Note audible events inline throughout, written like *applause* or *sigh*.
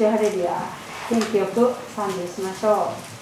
してハレリア元気よく賛美しましょう。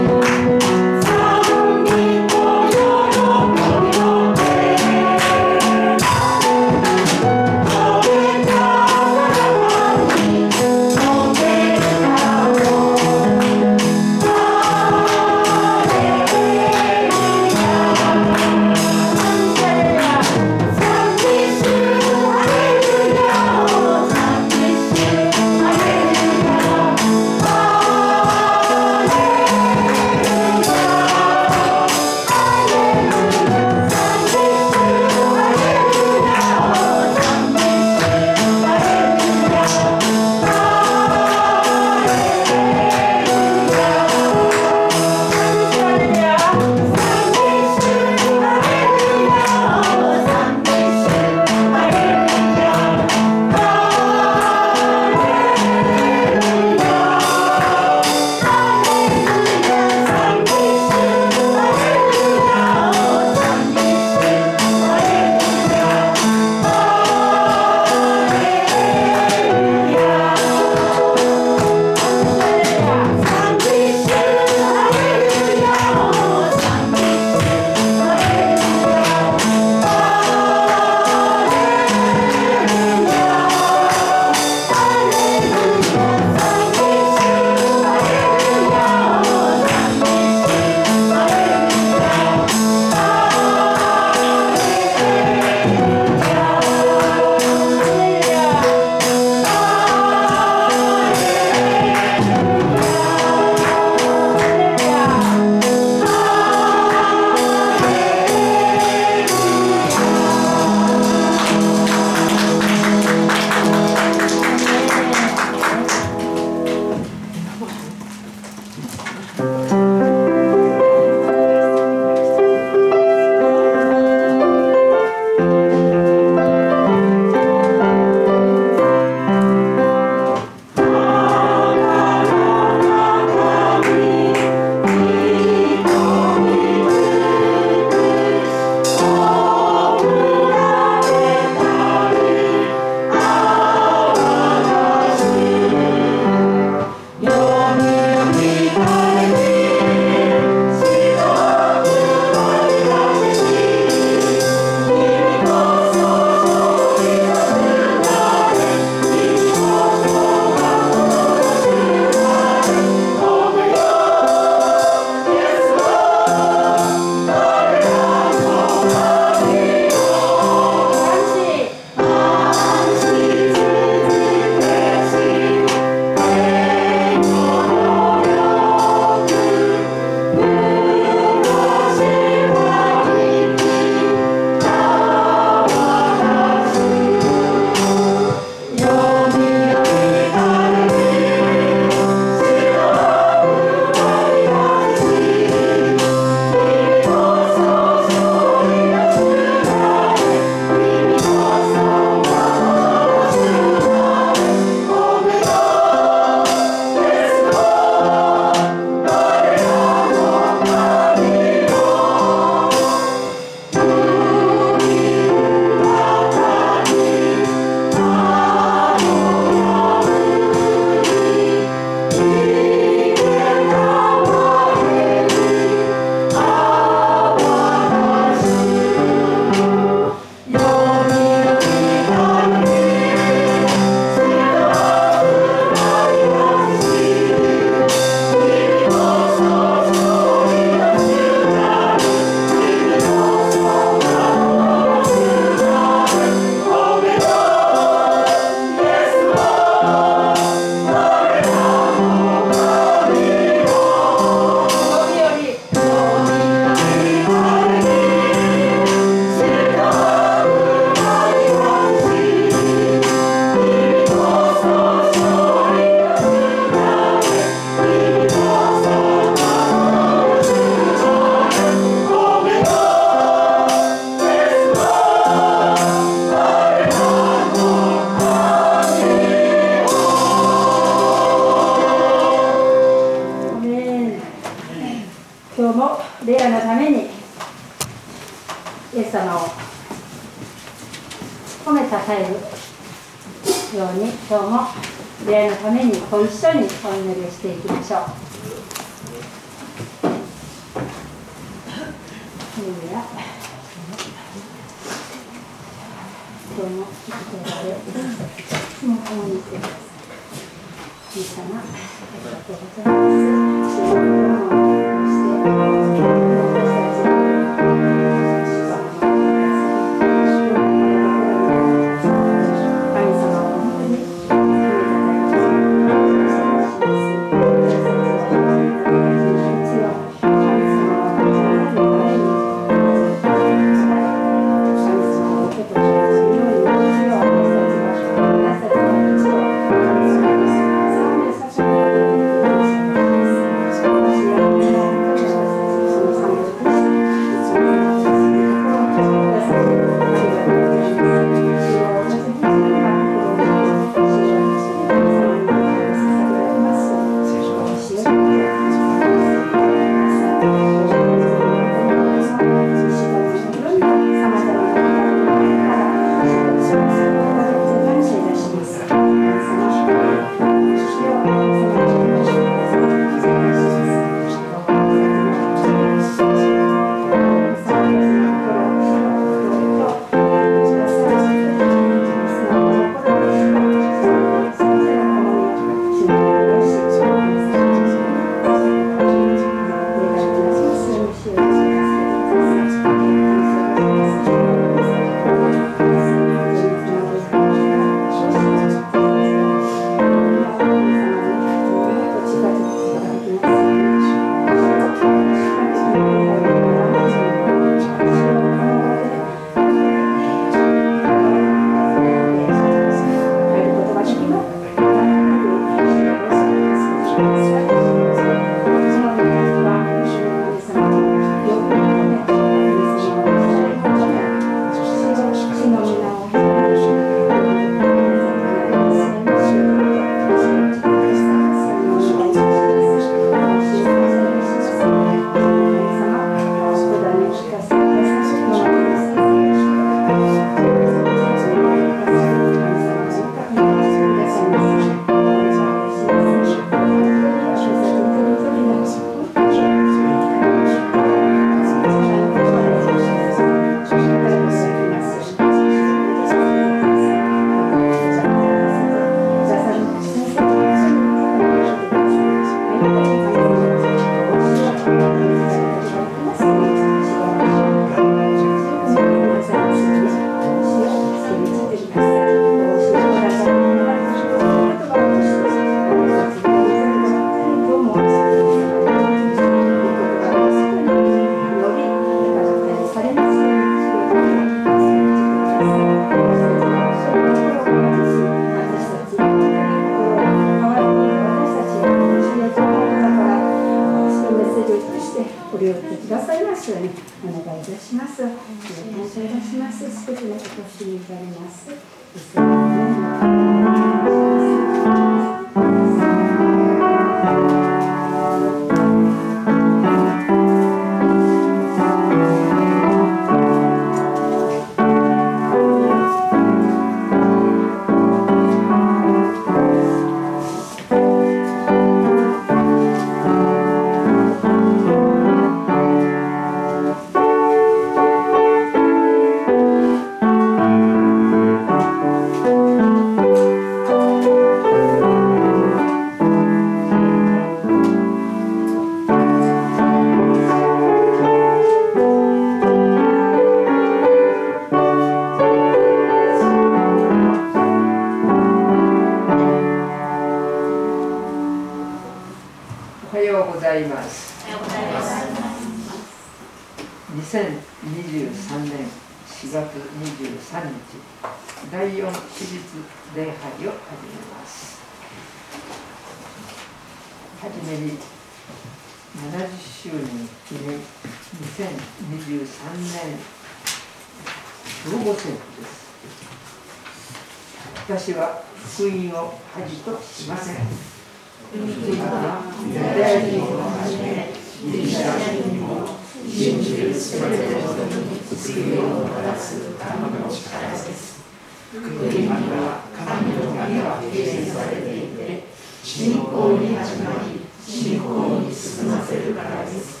にも信じるすべての人に救いをもたらす神の力です福音には神の神が形成されていて信仰に始まり信仰に進ませるからです。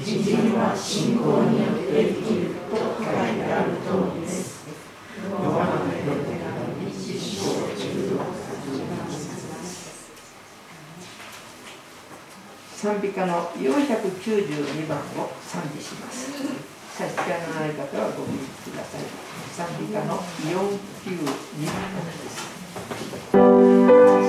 人分は信仰によって生きる賛美歌の492番を賛美します。差し支えのない方はご起立ください。賛美歌の492番です。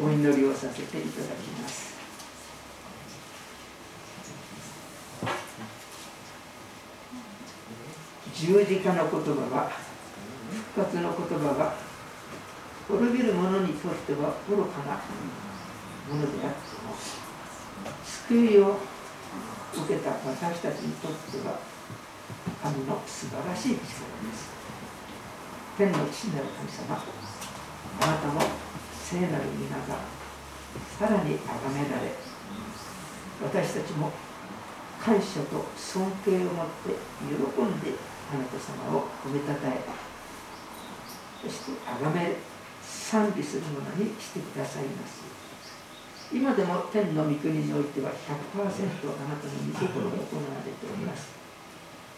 お祈りをさせていただきます。十字架の言葉は復活の言葉は滅びる者にとっては愚かなものであっても救いを受けた私たちにとっては神の素晴らしい力です天の父なる神様あなたも聖なる皆がさらに崇められ私たちも感謝と尊敬を持って喜んであなた様を褒めたたえそして崇め賛美するものにしてくださいます。今でも天の御国においては100%あなたの御心が行われております。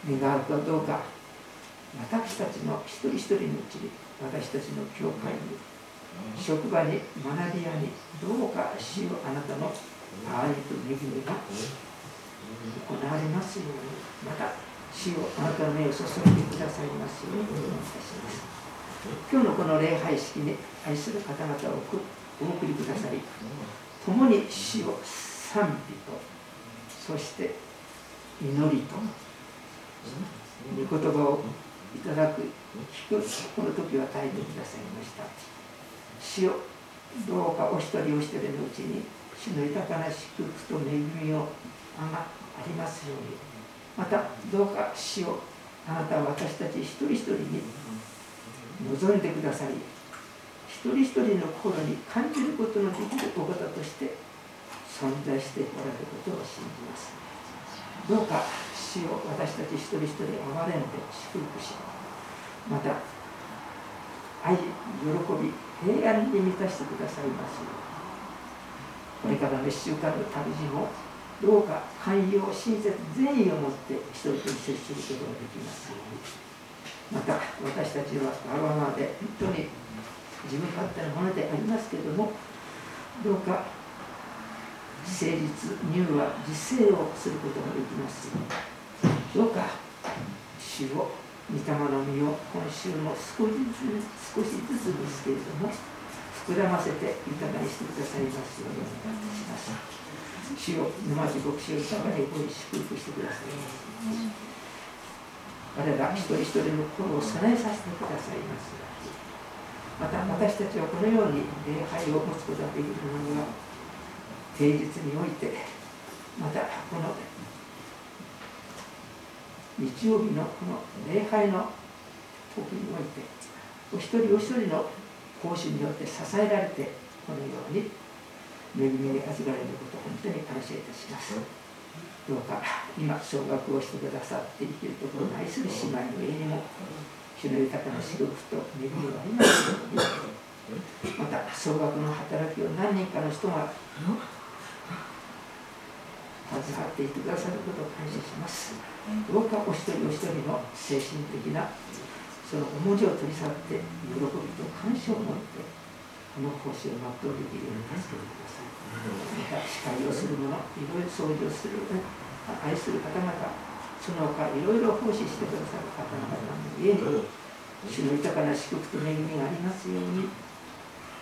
願うかどうか私たちの一人一人のうちに私たちの教会に職場に学び屋にどうか主よあなたの愛と恵みが行われますようにまた主をあなたの目を注いでくださいますようにお願いいたします今日のこの礼拝式に愛する方々をお送りください共に死を賛美とそして祈りと御言葉をいただく聞くこの時は耐えてくださいました死をどうかお一人お一人のうちに死の豊かな祝福と恵みをあがありますように。またどうか死をあなたは私たち一人一人に望んでくださり一人一人の心に感じることのできるお方として存在しておられることを信じます。どうか死を私たち一人一人憐れんで祝福しまた愛喜び平安に満たしてくださいますこれからの1週間の旅路もどうか寛容親切善意を持って人々に接することができますまた私たちはわがままで本当に自分勝手なものでありますけれどもどうか誠実乳和自制をすることができますどうか主を御霊の実を今週も少しずつ少しずつですけれども膨らませて豊かにしてくださいますようにお願いいたします。主を沼地牧師を豊かにご祝福してください我ら一人一人の心を備えさせてくださいます。また私たちはこのように礼拝を持つことができるのは平日においてまたこの日曜日のこの礼拝の時においてお一人お一人の奉仕によって支えられてこのように恵みに預かれることを本当に感謝いたします。どうか今総額をしてくださって生きるところを愛する姉妹の家にも主の豊かな祝福と恵みがあります。ようにまた総額の働きを何人かの人が携わっていてくださることを感謝しますどうかお一人お一人の精神的なその重荷を取り去って喜びと感謝を持ってこの奉仕を全うできるように助けてくださいまた司会をする者いろいろ掃除をする愛する方々その他いろいろ奉仕してくださる方々の家に主の豊かな祝福と恵みがありますように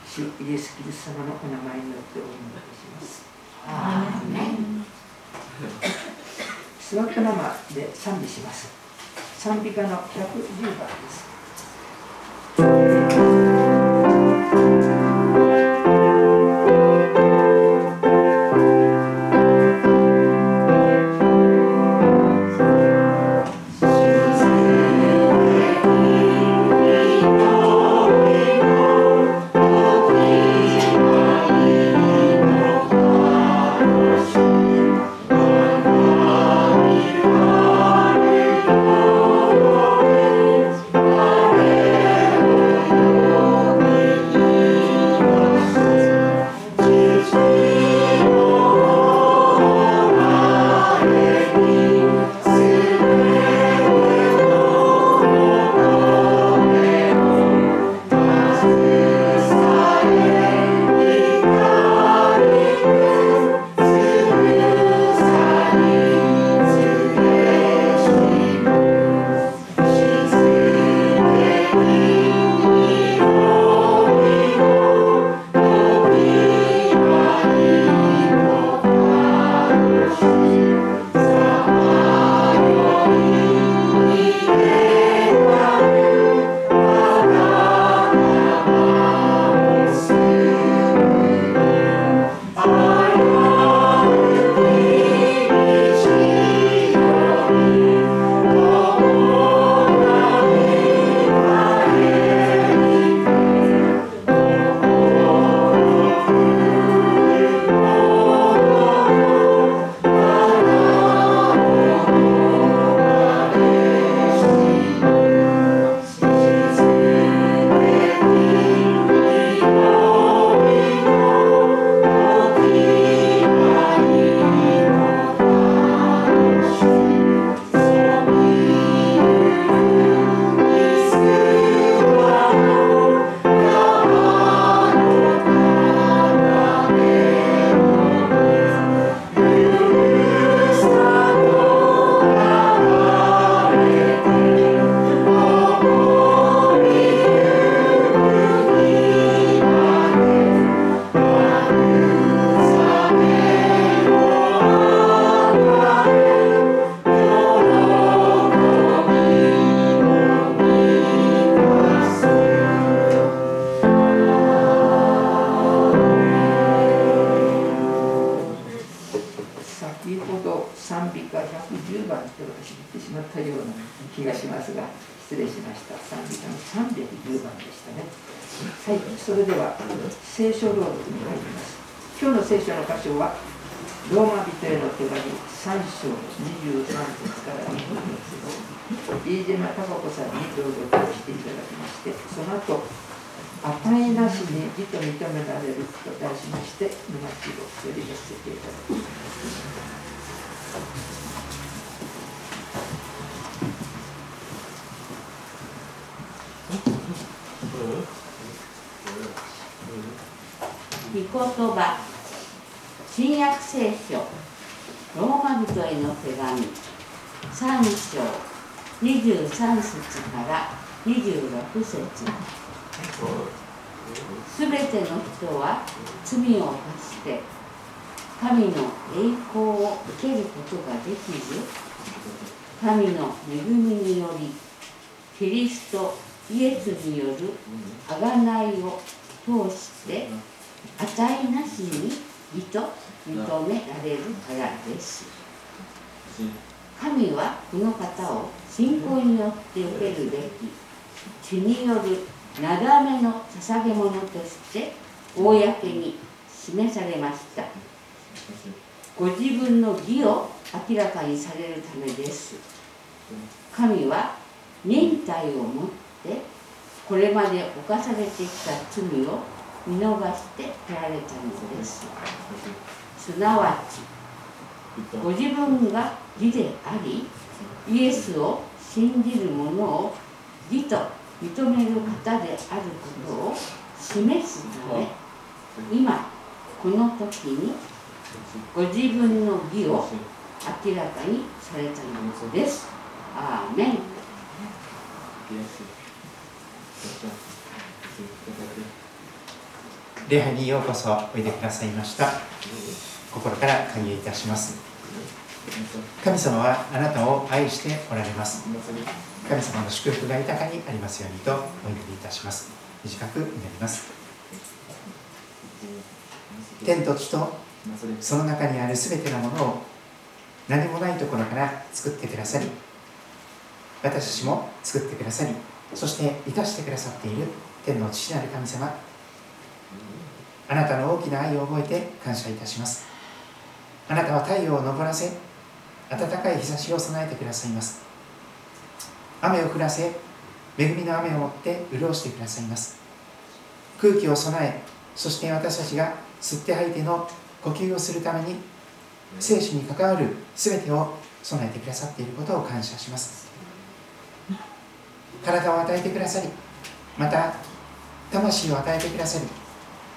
主イエス・キリスト様のお名前によってお祈りします。座ったままで賛美します。賛美歌の110番です。「番でしたね。はいそれでは聖書朗読に入ります。今日の聖書の箇所はローマ人への手紙3章23節から2節飯島孝子さんに朗読をしていただきましてその後与えなしに義と認められると題しまして沼地をより寄せていただきます御言葉。新約聖書。ローマ人への手紙。3章。23節から26節。すべての人は罪を犯して神の栄光を受けることができず神の恵みによりキリストイエスによる贖いを通して値なしに義と認められるからです。神はこの方を信仰によって受けるべき血によるなだめの捧げ物として公に示されました。ご自分の義を明らかにされるためです。神は忍耐をもってこれまで犯されてきた罪を見逃しておられたのです。すなわちご自分が義でありイエスを信じる者を義と認める方であることを示すため今この時にご自分の義を明らかにされたのです。アーメン。礼拝にようこそおいでくださいました。心から歓迎いたします。神様はあなたを愛しておられます。神様の祝福が豊かにありますようにとお祈りいたします。短く祈ります。天と地とその中にある全てのものを何もないところから作ってくださり私たちも作ってくださりそして生かしてくださっている天の父なる神様あなたの大きな愛を覚えて感謝いたします。あなたは太陽を昇らせ暖かい日差しを備えてくださいます。雨を降らせ恵みの雨をもって潤してくださいます。空気を備えそして私たちが吸って吐いての呼吸をするために生死に関わる全てを備えてくださっていることを感謝します。体を与えてくださりまた魂を与えてくださり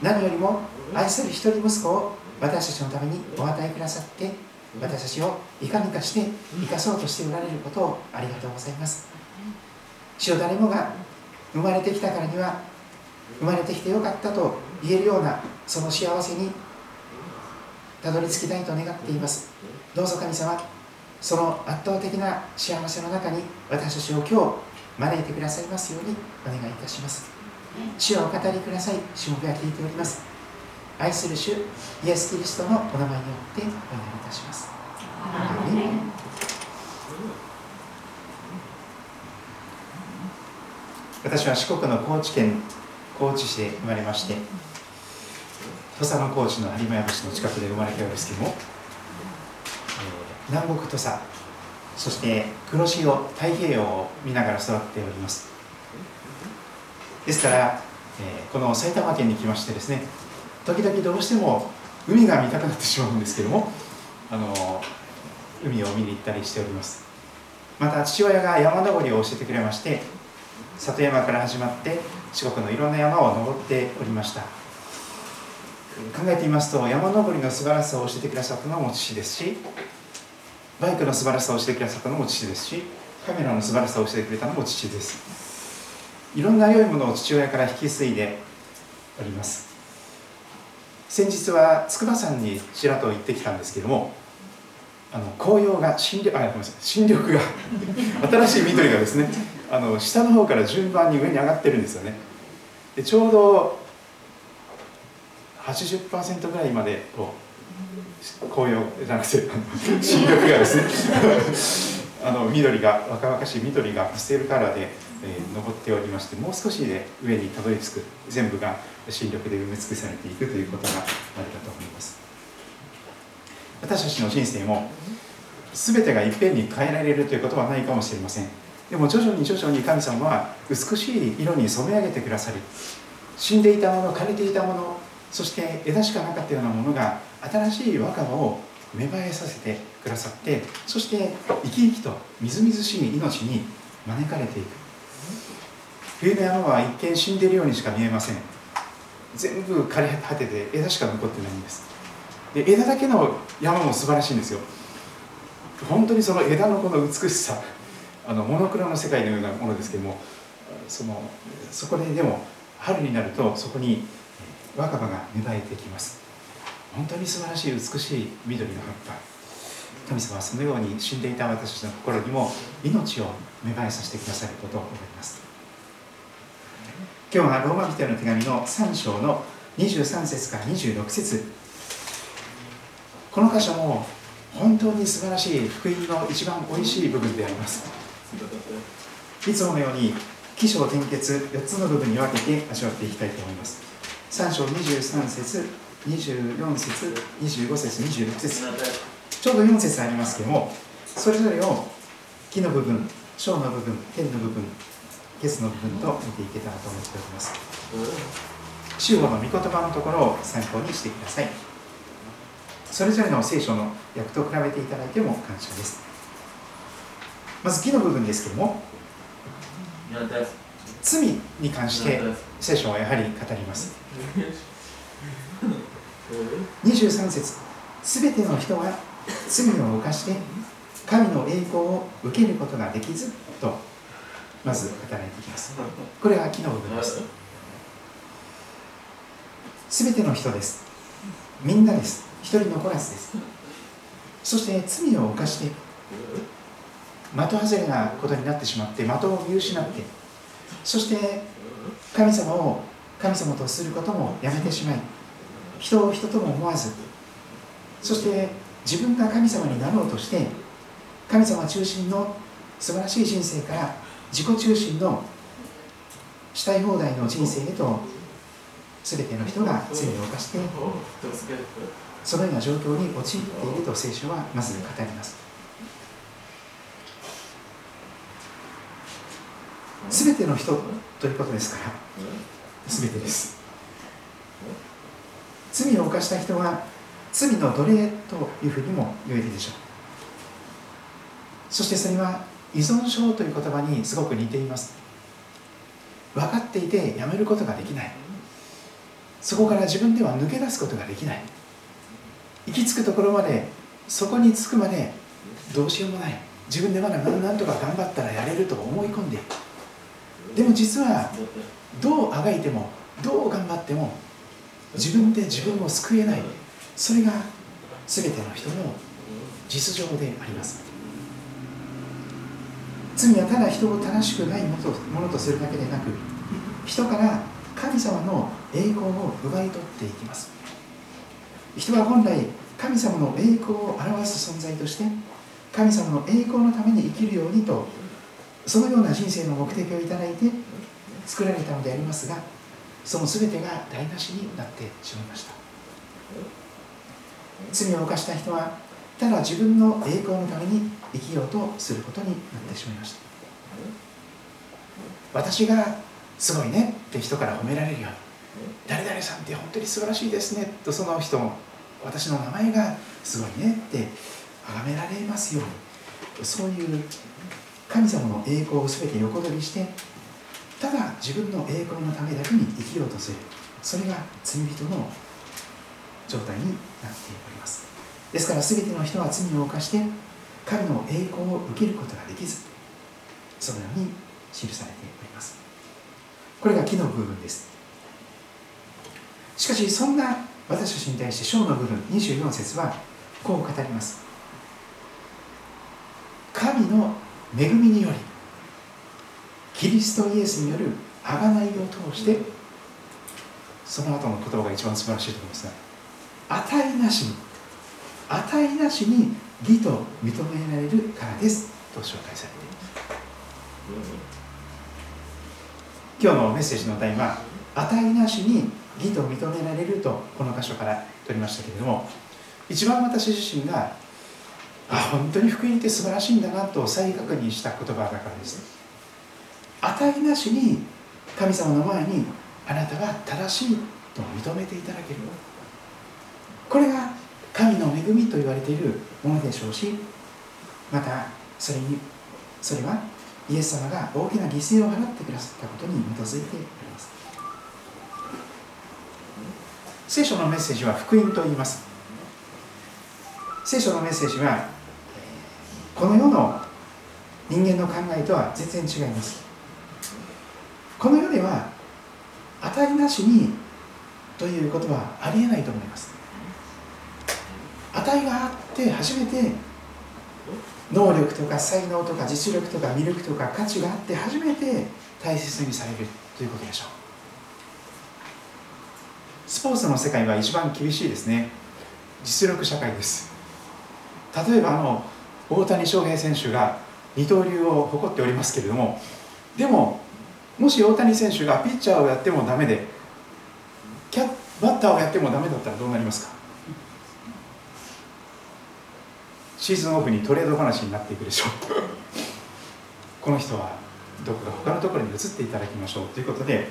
何よりも愛する一人息子を私たちのためにお与えくださって私たちをいかにかして生かそうとしておられることをありがとうございます。主を誰もが生まれてきたからには生まれてきてよかったと言えるようなその幸せにたどり着きたいと願っています。どうぞ神様その圧倒的な幸せの中に私たちを今日招いてくださいますようにお願いいたします。主をお語りください。主もが聞いております。愛する主イエス・キリストのお名前によってお祈りいたします。私は四国の高知県高知市で生まれまして土佐の高知の有馬山市の近くで生まれたようですけども、南国土佐そして黒潮太平洋を見ながら育っております。ですから、えー、この埼玉県に来ましてですね時々どうしても海が見たくなってしまうんですけどもあの海を見に行ったりしております。また父親が山登りを教えてくれまして里山から始まって四国のいろんな山を登っておりました。考えてみますと山登りの素晴らしさを教えてくださったのも父ですしバイクの素晴らしさを教えてくださったのも父ですしカメラの素晴らしさを教えてくれたのも父です。いろんな良いものを父親から引き継いでおります。先日は筑波山にちらと行ってきたんですけどもあの紅葉が新緑あごめんなさい新緑が *laughs* 新しい緑がですねあの下の方から順番に上に上がってるんですよね。でちょうど80%ぐらいまでこう紅葉じゃなくて新緑がですね *laughs* あの緑が若々しい緑がパステルカラーで、え、登っておりましてもう少しで上にたどり着く全部が新緑で埋め尽くされていくということがあるかと思います。私たちの人生も全てがいっぺんに変えられるということはないかもしれません。でも徐々に徐々に神様は美しい色に染め上げてくださり死んでいたもの枯れていたものそして枝しかなかったようなものが新しい若葉を芽生えさせてくださってそして生き生きとみずみずしい命に招かれていく。冬の山は一見死んでいるようにしか見えません。全部枯れ果てて枝しか残ってないんです。で枝だけの山も素晴らしいんですよ。本当にその枝のこの美しさあのモノクロの世界のようなものですけどもそのそこででも春になるとそこに若葉が芽生えてきます。本当に素晴らしい美しい緑の葉っぱ。神様はそのように死んでいた私たちの心にも命を芽生えさせてくださることを思います。今日はローマ人への手紙の3章の23節から26節。この箇所も本当に素晴らしい福音の一番おいしい部分であります。いつものように起承転結4つの部分に分けて味わっていきたいと思います。3章23節24節25節26節。ちょうど4節ありますけどもそれぞれを木の部分小の部分天の部分ケスの部分と見ていけたらと思っております。主語の御言葉のところを参考にしてください。それぞれの聖書の訳と比べていただいても感謝です。まず木の部分ですけども罪に関して聖書はやはり語ります。23節すべての人は罪を犯して神の栄光を受けることができずとまず語られていきます。これは木の部分です。すべての人です。みんなです。一人残らずです。そして罪を犯して的外れなことになってしまって的を見失ってそして神様を神様とすることもやめてしまい人を人とも思わずそして自分が神様になろうとして神様中心の素晴らしい人生から自己中心のしたい放題の人生へと全ての人が罪を犯してそのような状況に陥っていると聖書はまず語ります。全ての人ということですから全てです。罪を犯した人は罪の奴隷というふうにも言えるでしょう。そしてそれは依存症という言葉にすごく似ています。分かっていてやめることができない。そこから自分では抜け出すことができない。行き着くところまでそこに着くまでどうしようもない。自分でまだ何とか頑張ったらやれると思い込んでいる。でも実はどうあがいてもどう頑張っても自分で自分を救えない。それが全ての人の実情であります。罪はただ人を正しくないものとするだけでなく人から神様の栄光を奪い取っていきます。人は本来神様の栄光を表す存在として神様の栄光のために生きるようにとそのような人生の目的をいただいて作られたのでありますがその全てが台無しになってしまいました。罪を犯した人はただ自分の栄光のために生きようとすることになってしまいました。私がすごいねって人から褒められるよ。うに誰々さんって本当に素晴らしいですねとその人も私の名前がすごいねって崇められますように。そういう神様の栄光を全て横取りしてただ自分の栄光のためだけに生きようとする。それが罪人の状態になっております。ですから全ての人は罪を犯して神の栄光を受けることができずそのように記されております。これが木の部分です。しかしそんな私たちに対して章の部分24節はこう語ります。神の恵みによりキリストイエスによる贖いを通してその後の言葉が一番素晴らしいと思いますが値なしに値なしに義と認められるからです。と紹介されています今日のメッセージの題は「値なしに義と認められる」とこの箇所から取りましたけれども一番私自身があ本当に福音って素晴らしいんだなと再確認した言葉だからです。値なしに神様の前にあなたは正しいと認めていただける。これが神の恵みと言われているものでしょうしまたそれにそれはイエス様が大きな犠牲を払ってくださったことに基づいております。聖書のメッセージは福音と言います。聖書のメッセージはこの世の人間の考えとは全然違います。この世では値なしにということはありえないと思います。値があって初めて能力とか才能とか実力とか魅力とか価値があって初めて大切にされるということでしょう。スポーツの世界は一番厳しいですね。実力社会です。例えばあの大谷翔平選手が二刀流を誇っておりますけれどもでももし大谷選手がピッチャーをやってもダメでキャバッターをやってもダメだったらどうなりますか？シーズンオフにトレード話になっていくでしょう。この人はどこか他のところに移っていただきましょうということで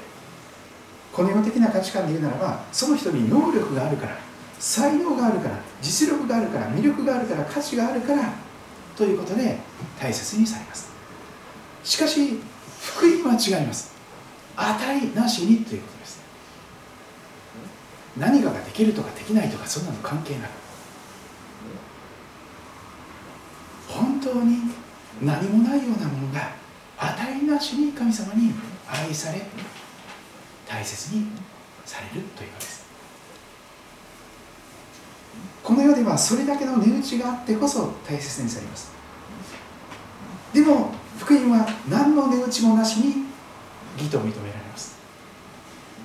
この世的な価値観で言うならばその人に能力があるから才能があるから実力があるから魅力があるから価値があるからということで大切にされます。しかし福音は違います。値なしにということです。何かができるとかできないとかそんなの関係なく本当に何もないようなものが値なしに神様に愛され大切にされるというのです。この世ではそれだけの値打ちがあってこそ大切にされます。でも福音は何の値打ちもなしに義と認められます。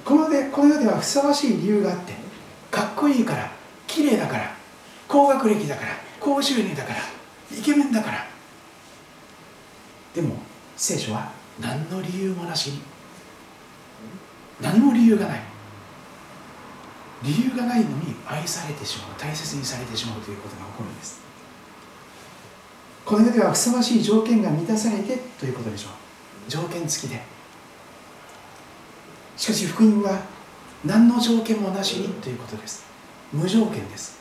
このでこの世ではふさわしい理由があってかっこいいから綺麗だから高学歴だから高収入だからイケメンだから。でも聖書は何の理由もなしに何も理由がない。理由がないのに愛されてしまう大切にされてしまうということが起こるんです。この世ではふさわしい条件が満たされてということでしょう。条件付きで。しかし福音は何の条件もなしにということです。無条件です。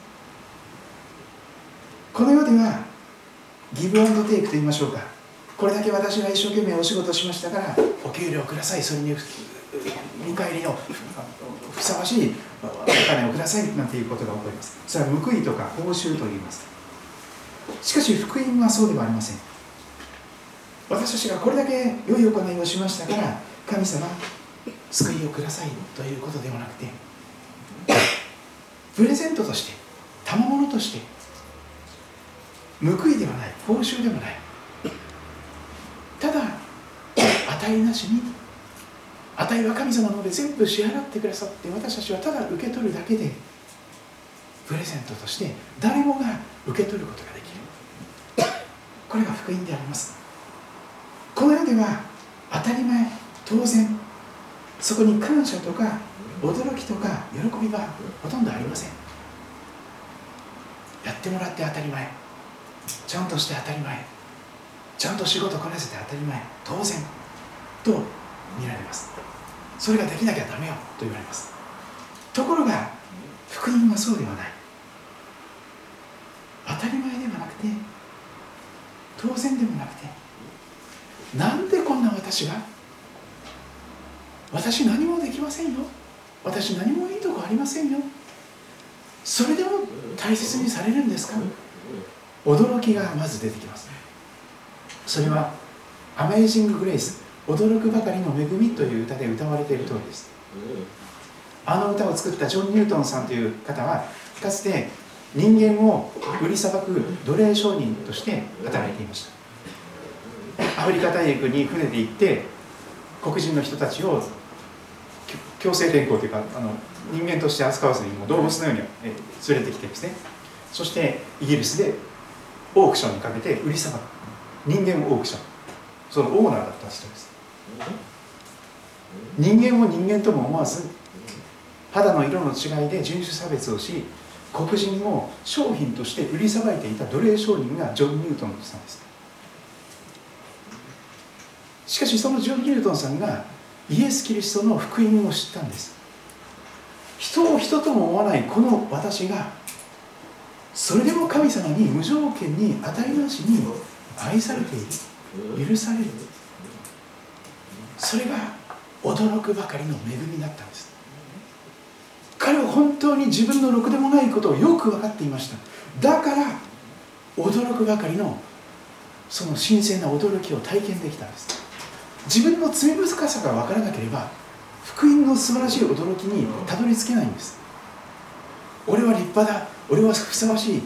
この世ではギブアンドテイクと言いましょうか。これだけ私が一生懸命お仕事しましたからお給料ください。それに見返りのふさわしいお金をくださいなんていうことが起こります。それは報いとか報酬と言います。しかし福音はそうではありません。私たちがこれだけ良い行いをしましたから神様救いをくださいということではなくてプレゼントとして賜物として報いではない報酬でもない。ただ値なしに値は神様ので全部支払ってくださって私たちはただ受け取るだけでプレゼントとして誰もが受け取ることができる。これが福音であります。この世では当たり前当然そこに感謝とか驚きとか喜びはほとんどありません。やってもらって当たり前。ちゃんとして当たり前。ちゃんと仕事こなせて当たり前。当然。と見られます。それができなきゃダメよ。と言われます。ところが福音はそうではない。当たり前ではなくて当然でもなくてなんでこんな私が私何もできませんよ。私何もいいとこありませんよ。それでも大切にされるんですか？驚きがまず出てきます。それは「アメイジング・グレイス」驚くばかりの恵みという歌で歌われている通りです。あの歌を作ったジョン・ニュートンさんという方はかつて人間を売りさばく奴隷商人として働いていました。アフリカ大陸に船で行って黒人の人たちを強制連行というかあの人間として扱わずにもう動物のように連れてきてですね。そしてイギリスでオークションにかけて売りさばく。人間オークション。そのオーナーだった人です。人間を人間とも思わず肌の色の違いで人種差別をし黒人を商品として売りさばいていた奴隷商人がジョン・ニュートンさんです。しかしそのジョン・ニュートンさんがイエス・キリストの福音を知ったんです。人を人とも思わないこの私がそれでも神様に無条件に当たりなしに愛されている。許される。それが驚くばかりの恵みだったんです。彼は本当に自分のろくでもないことをよく分かっていました。だから驚くばかりのその神聖な驚きを体験できたんです。自分の罪深さが分からなければ福音の素晴らしい驚きにたどり着けないんです。俺は立派だ。俺はふさわしい。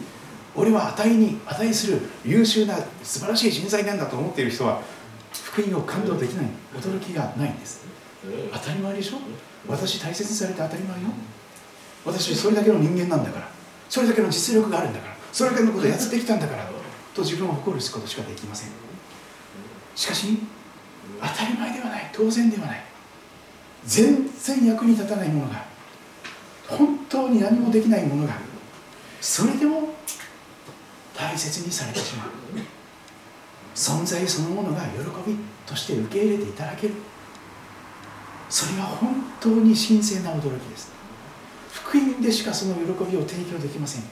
俺は値に値する優秀な素晴らしい人材なんだと思っている人は福音を感動できない。驚きがないんです。当たり前でしょ？私大切にされて当たり前よ。私それだけの人間なんだから。それだけの実力があるんだから。それだけのことをやってきたんだから。と自分を誇ることしかできません。しかし当たり前ではない。当然ではない。全然役に立たないものが。本当に何もできないものがそれでも大切にされてしまう。存在そのものが喜びとして受け入れていただける。それは本当に神聖な驚きです。福音でしかその喜びを提供できません。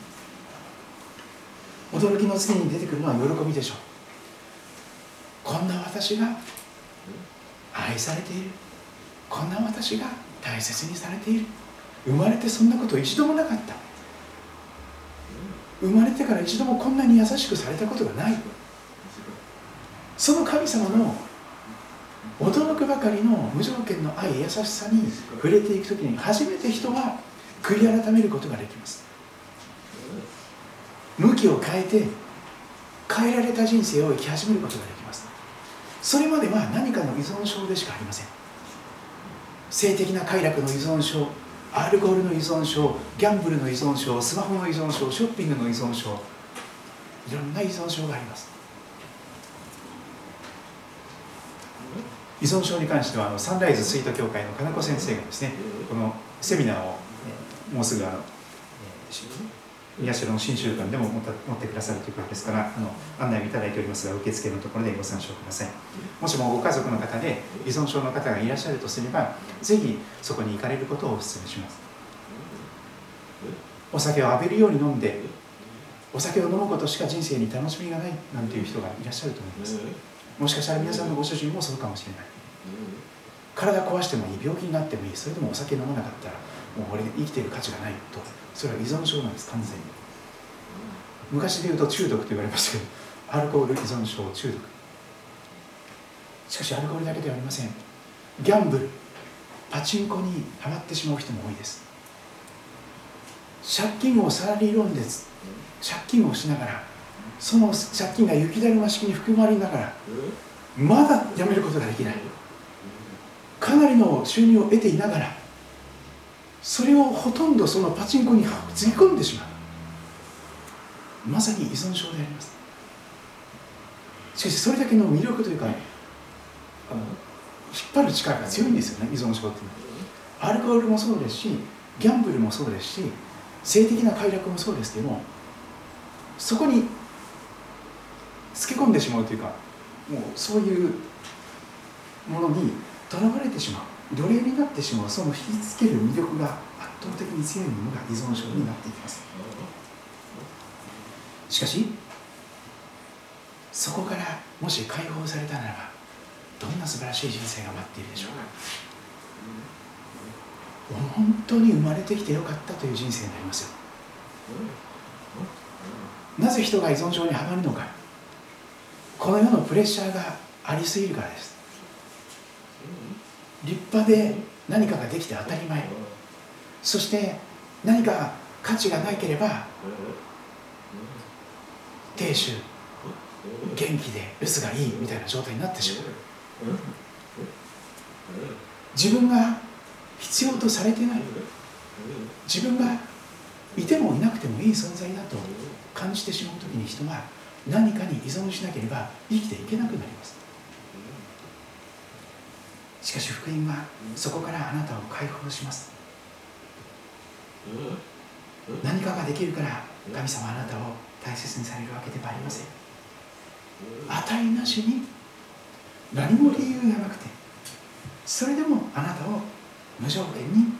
驚きの次に出てくるのは喜びでしょう。こんな私が愛されている。こんな私が大切にされている。生まれてそんなこと一度もなかった。生まれてから一度もこんなに優しくされたことがない。その神様の驚くばかりの無条件の愛優しさに触れていく時に初めて人は悔い改めることができます。向きを変えて変えられた人生を生き始めることができます。それまでは何かの依存症でしかありません。性的な快楽の依存症アルコールの依存症ギャンブルの依存症スマホの依存症ショッピングの依存症いろんな依存症があります。依存症に関してはあのサンライズスイート協会の金子先生がですねこのセミナーをもうすぐあの宮代の新習慣でも持ってくださるということですからあの案内をいただいておりますが受付のところでご参照ください。もしもご家族の方で依存症の方がいらっしゃるとすればぜひそこに行かれることをお勧めします。お酒を浴びるように飲んでお酒を飲むことしか人生に楽しみがないなんていう人がいらっしゃると思います。もしかしたら皆さんのご主人もそうかもしれない。体壊してもいい病気になってもいいそれでもお酒飲まなかったらもう俺生きている価値がないと。それは依存症なんです完全に。昔で言うと中毒と言われましたけどアルコール依存症中毒。しかしアルコールだけではありません。ギャンブル。パチンコにはまってしまう人も多いです。借金をサラリーローンで借金をしながらその借金が雪だるま式に含まれながらまだやめることができない。かなりの収入を得ていながらそれをほとんどそのパチンコにつぎ込んでしまう。まさに依存症であります。しかしそれだけの魅力というかあの引っ張る力が強いんですよね依存症っていうのは。アルコールもそうですしギャンブルもそうですし性的な快楽もそうですけどもそこにつけ込んでしまうというかもうそういうものにとらわれてしまう。奴隷になってしまうその引きつける魅力が圧倒的に強いものが依存症になっていきます。しかしそこからもし解放されたならばどんな素晴らしい人生が待っているでしょうか。本当に生まれてきてよかったという人生になりますよ。なぜ人が依存症にはまるのか。この世のプレッシャーがありすぎるからです。立派で何かができて当たり前。そして何か価値がなければ亭主元気で留守がいいみたいな状態になってしまう。自分が必要とされてない。自分がいてもいなくてもいい存在だと感じてしまう時に人は何かに依存しなければ生きていけなくなります。しかし福音はそこからあなたを解放します。何かができるから神様あなたを大切にされるわけではありません。値なしに何も理由がなくてそれでもあなたを無条件に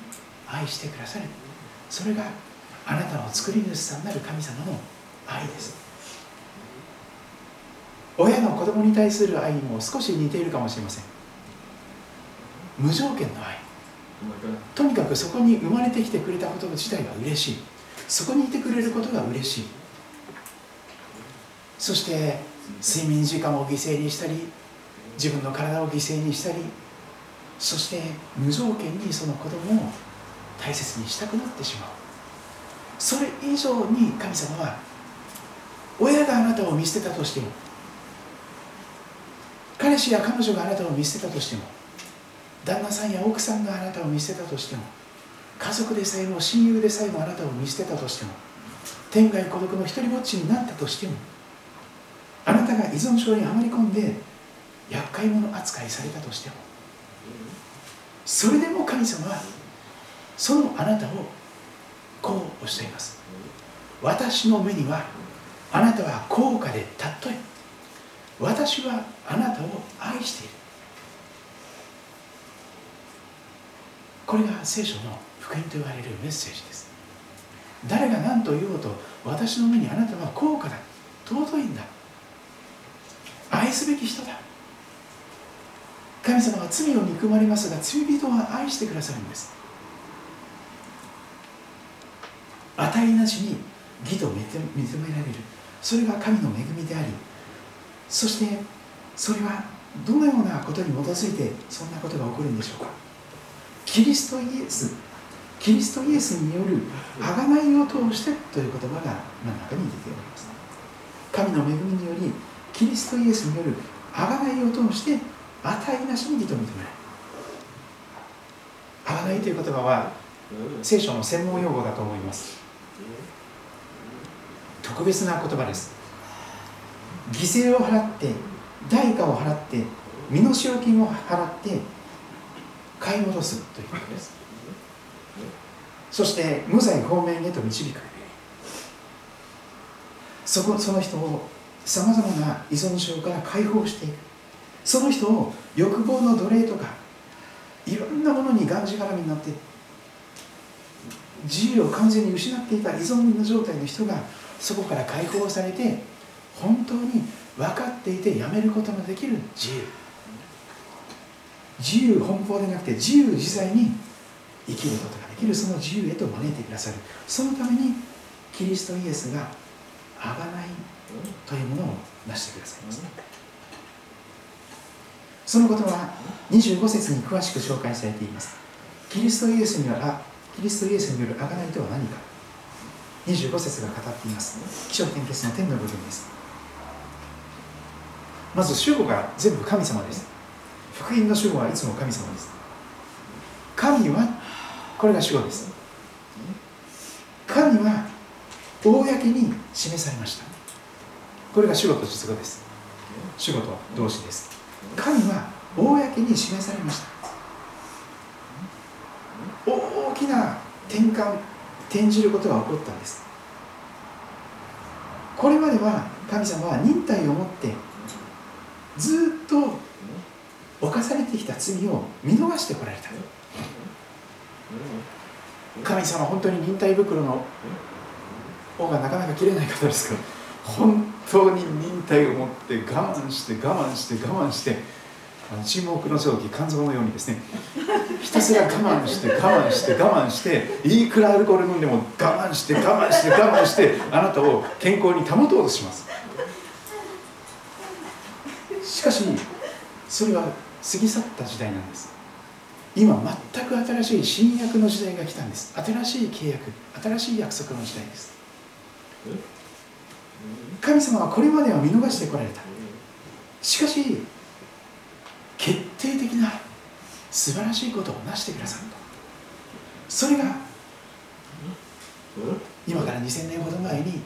愛してくださる。それがあなたの作り主さんなる神様の愛です。親の子供に対する愛にも少し似ているかもしれません。無条件の愛。とにかくそこに生まれてきてくれたこと自体が嬉しい。そこにいてくれることが嬉しい。そして睡眠時間を犠牲にしたり自分の体を犠牲にしたりそして無条件にその子供を大切にしたくなってしまう。それ以上に神様は親があなたを見捨てたとしても彼氏や彼女があなたを見捨てたとしても旦那さんや奥さんがあなたを見捨てたとしても家族でさえも親友でさえもあなたを見捨てたとしても天涯孤独の一人ぼっちになったとしてもあなたが依存症にはまり込んで厄介者扱いされたとしてもそれでも神様はそのあなたをこうおっしゃいます。私の目にはあなたは高価で尊い。私はあなたを愛している。これが聖書の福音と言われるメッセージです。誰が何と言おうと私の目にあなたは高価だ。尊いんだ。愛すべき人だ。神様は罪を憎まれますが罪人は愛してくださるんです。値なしに義と認められる。それが神の恵みでありそしてそれはどのようなことに基づいてそんなことが起こるんでしょうか。キリストイエスキリストイエスによる贖いを通してという言葉が真ん中に出ております。神の恵みによりキリストイエスによる贖いを通して値なしに義と認められる。贖いという言葉は聖書の専門用語だと思います。特別な言葉です。犠牲を払って代価を払って身代金を払って買い戻すということです。そして無罪方面へと導くそこその人をさまざまな依存症から解放していく。その人を欲望の奴隷とかいろんなものにがんじがらみになって自由を完全に失っていた依存の状態の人がそこから解放されて本当に分かっていてやめることのできる自由。自由奔放でなくて自由自在に生きることができるその自由へと招いてくださる。そのためにキリストイエスが贖いというものを成してくださいます。そのことは25節に詳しく紹介されています。キリストイエスにはキリストイエスによる贖いとは何か。25節が語っています。起承転結の天の部分です。まず主語が全部神様です。福音の主語はいつも神様です。神はこれが主語です。神は公に示されました。これが主語と実語です。主語と動詞です。神は公に示されました。大きな転換転じることが起こったんです。これまでは神様は忍耐を持ってずっと犯されてきた罪を見逃してこられた神様本当に忍耐袋の方がなかなか切れない方ですか？ら本当に忍耐を持って我慢して我慢して我慢して沈黙の蒸気肝臓のようにですね。ひたすら我慢して我慢して我慢していくらアルコール飲んでも我慢して我慢して我慢してあなたを健康に保とうとします。しかしそれは過ぎ去った時代なんです。今全く新しい新約の時代が来たんです。新しい契約新しい約束の時代です。神様はこれまでは見逃してこられた。しかし決定的な素晴らしいことを成してくださった。それが今から2000年ほど前に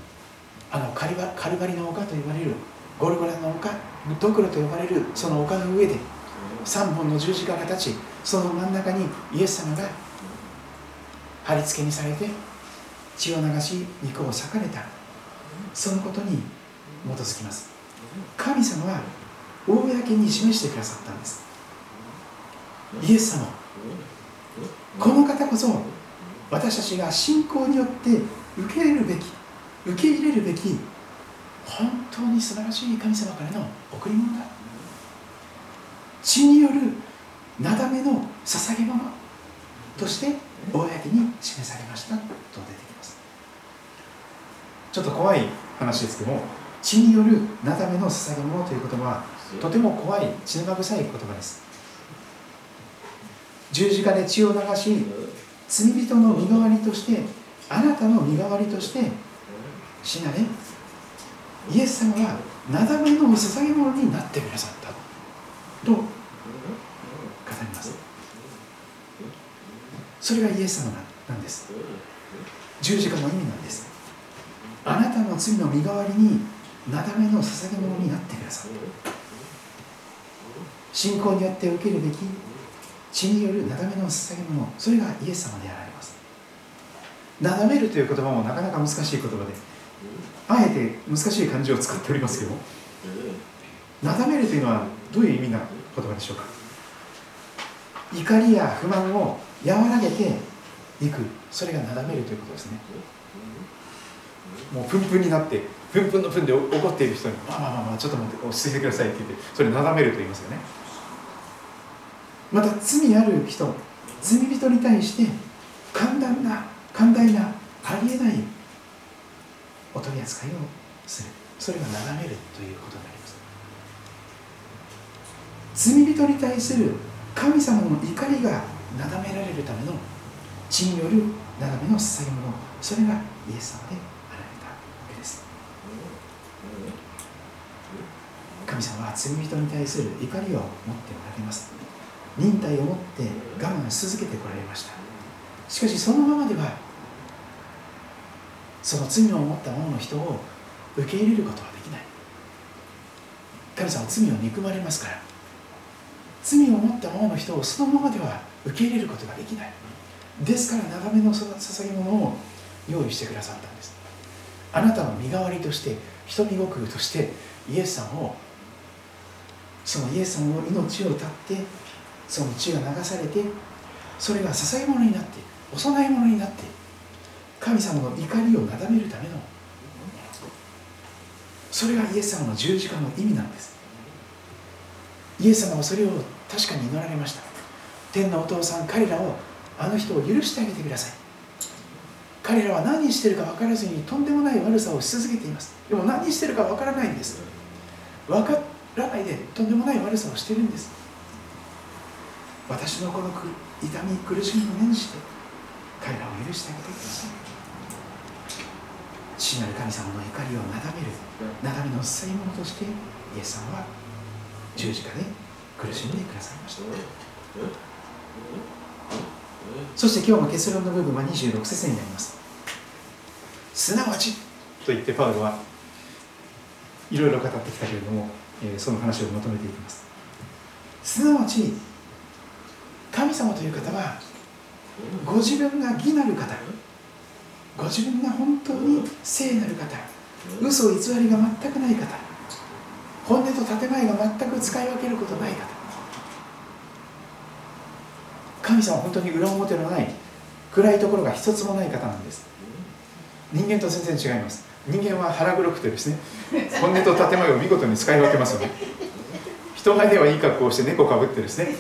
あのカリバカルバリの丘と呼ばれるゴルゴラの丘ドクロと呼ばれるその丘の上で3本の十字架が立ちその真ん中にイエス様が貼り付けにされて血を流し肉を裂かれた。そのことに基づきます。神様は公に示してくださったんです。イエス様。この方こそ私たちが信仰によって受け入れるべき受け入れるべき本当に素晴らしい神様からの贈り物だ。血によるなだめの捧げ物として公に示されましたと出てきます。ちょっと怖い話ですけども血によるなだめの捧げ物という言葉はとても怖い血生臭い言葉です。十字架で血を流し罪人の身代わりとしてあなたの身代わりとして死なれイエス様はなだめの捧げ物になってくださったと語ります。それがイエス様なんです。十字架の意味なんです。あなたの罪の身代わりになだめの捧げ物になってくださった信仰によって受けるべき血によるなだめの捧げ物それがイエス様であられます。なだめるという言葉もなかなか難しい言葉であえて難しい漢字を使っておりますけどなだめるというのはどういう意味な言葉でしょうか？怒りや不満を和らげていく。それがなだめるということですね。もうプンプンになってプンプンのプンで怒っている人に「まあまあまあまあちょっと待って落ち着いてください」って言ってそれなだめると言いますよね。また罪ある人罪人に対して簡単な寛大なありえないお取り扱いをする。それがなだめるということになります。罪人に対する神様の怒りがなだめられるための血によるなだめの捧げ物それがイエス様であられたわけです。神様は罪人に対する怒りを持っておられます。忍耐を持って我慢し続けてこられました。しかしそのままではその罪を持った者の人を受け入れることはできない。神様は罪を憎まれますから罪を持った者の人をそのままでは受け入れることができない。ですから長めの捧げ物を用意してくださったんです。あなたの身代わりとして人身獄としてイエスさんをそのイエスさんの命を絶ってその血が流されてそれが捧げ物になってお供え物になって神様の怒りをなだめるためのそれがイエス様の十字架の意味なんです。イエス様はそれを確かに祈られました。天のお父さん彼らをあの人を許してあげてください。彼らは何してるか分からずにとんでもない悪さをし続けています。でも何してるか分からないんです。分からないでとんでもない悪さをしてるんです。私のこの痛み苦しみを念じて彼らを許してあげてください。父なる神様の怒りをなだめるなだめの捧げ物としてイエス様は十字架で苦しん。でくださいましたそして今日の結論の部分は26節になります。すなわちと言ってパウロはいろいろ語ってきたけれども、え、その話をまとめていきます。すなわち神様という方はご自分が義なる方ご自分が本当に聖なる方嘘偽りが全くない方本音と建前が全く使い分けることない方。神様は本当に裏表のない暗いところが一つもない方なんです。人間と全然違います。人間は腹黒くてですね本音と建前を見事に使い分けますよね。人前ではいい格好をして猫かぶってですね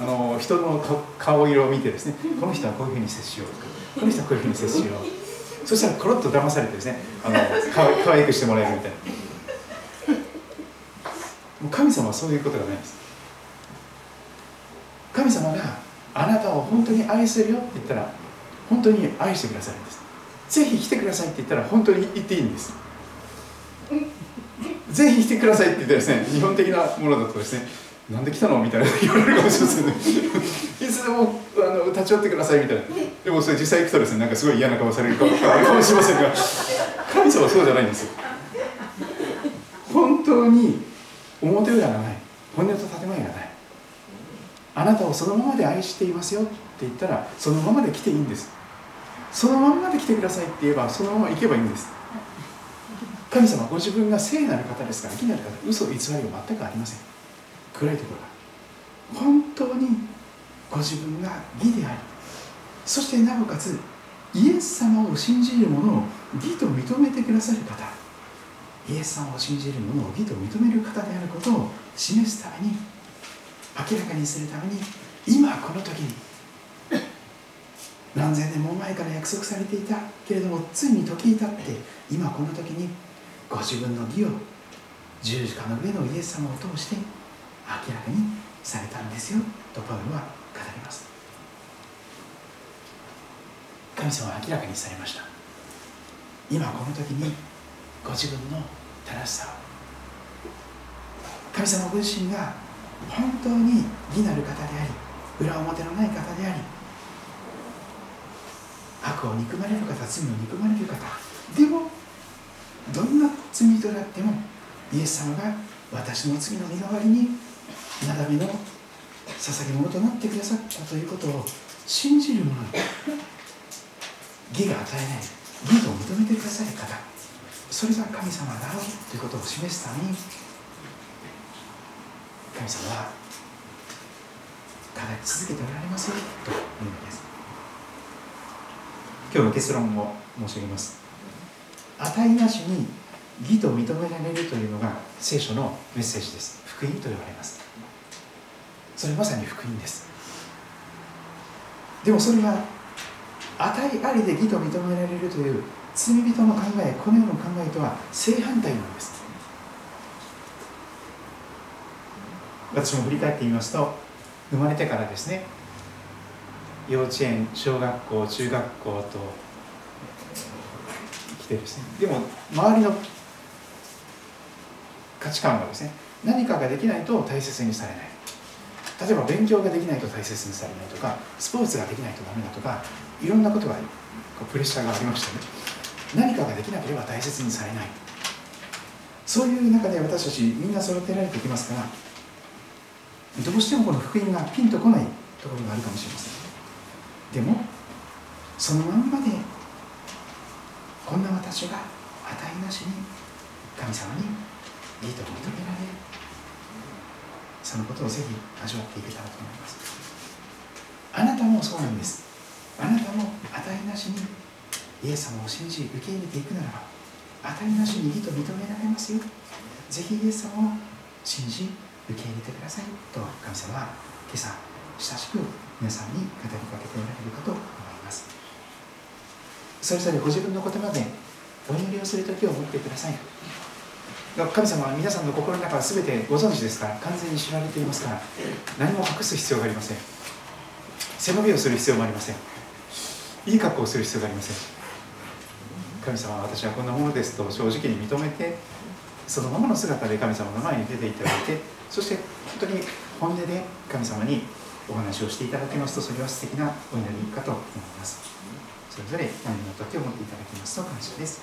あの人の顔色を見てですねこの人はこういうふうに接しようとかこの人はこういうふうに接しよう。そしたらコロッと騙されてですねあのかかわいくしてもらえるみたいな。もう神様はそういうことがないです。神様があなたを本当に愛するよって言ったら本当に愛してくださるんです。ぜひ来てくださいって言ったら本当に言っていいんです。ぜひ来てくださいって言ったらですね日本的なものだとですねなんで来たのみたいな言われるかもしれませんね。*laughs* いつでもあの立ち寄ってくださいみたいな。でもそれ実際行くとですねなんかすごい嫌な顔されるかもしれませんが神様はそうじゃないんですよ。本当に表裏がない。本音と建前がない。あなたをそのままで愛していますよって言ったらそのままで来ていいんです。そのままで来てくださいって言えばそのまま行けばいいんです。神様ご自分が聖なる方ですから義なる方嘘偽りは全くありません。暗いところが本当にご自分が義でありそしてなおかつイエス様を信じる者を義と認めてくださる方。イエス様を信じる者を義と認める方であることを示すために明らかにするために今この時に何千年も前から約束されていたけれどもついに時至って今この時にご自分の義を十字架の上のイエス様を通して明らかにされたんですよ。とパウロは語ります。神様は明らかにされました。今この時にご自分の正しさを。神様ご自身が本当に義なる方であり裏表のない方であり悪を憎まれる方罪を憎まれる方でもどんな罪となってもイエス様が私の罪の身代わりになだめの捧げ物となってくださったということを信じる者に義が与えない義と認めてくださる方。それが神様だろうということを示すために神様は語り続けておられますよというのです。今日の結論を申し上げます。値なしに義と認められるというのが聖書のメッセージです。福音と言われます。それまさに福音です。でもそれは値ありで義と認められるという罪人の考えこの世の考えとは正反対なんです。私も振り返ってみますと生まれてからですね幼稚園小学校中学校と来てですね。でも周りの価値観はですね何かができないと大切にされない。例えば勉強ができないと大切にされないとかスポーツができないとダメだとかいろんなことがプレッシャーがありましてね。何かができなければ大切にされない。そういう中で私たちみんな育てられていきますからどうしてもこの福音がピンとこないところがあるかもしれません。でもそのまんまでこんな私が値なしに神様に義と認められそのことをぜひ味わっていけたらと思います。あなたもそうなんです。あなたも値なしにイエス様を信じ受け入れていくならば値なしに義と認められますよ。ぜひイエス様を信じ受け入れてくださいと神様は今朝親しく皆さんに語りかけておられるかと思います。それぞれご自分の言葉でお祈りをする時を持ってください。神様は皆さんの心の中は全てご存知ですから完全に知られていますから何も隠す必要がありません。背伸びをする必要もありません。いい格好をする必要がありません。神様私はこんなものですと正直に認めてそのままの姿で神様の前に出ていただいてそして本当に本音で神様にお話をしていただきますとそれは素敵なお祈りかと思います。それぞれ何の時を持っていただきますと感謝です。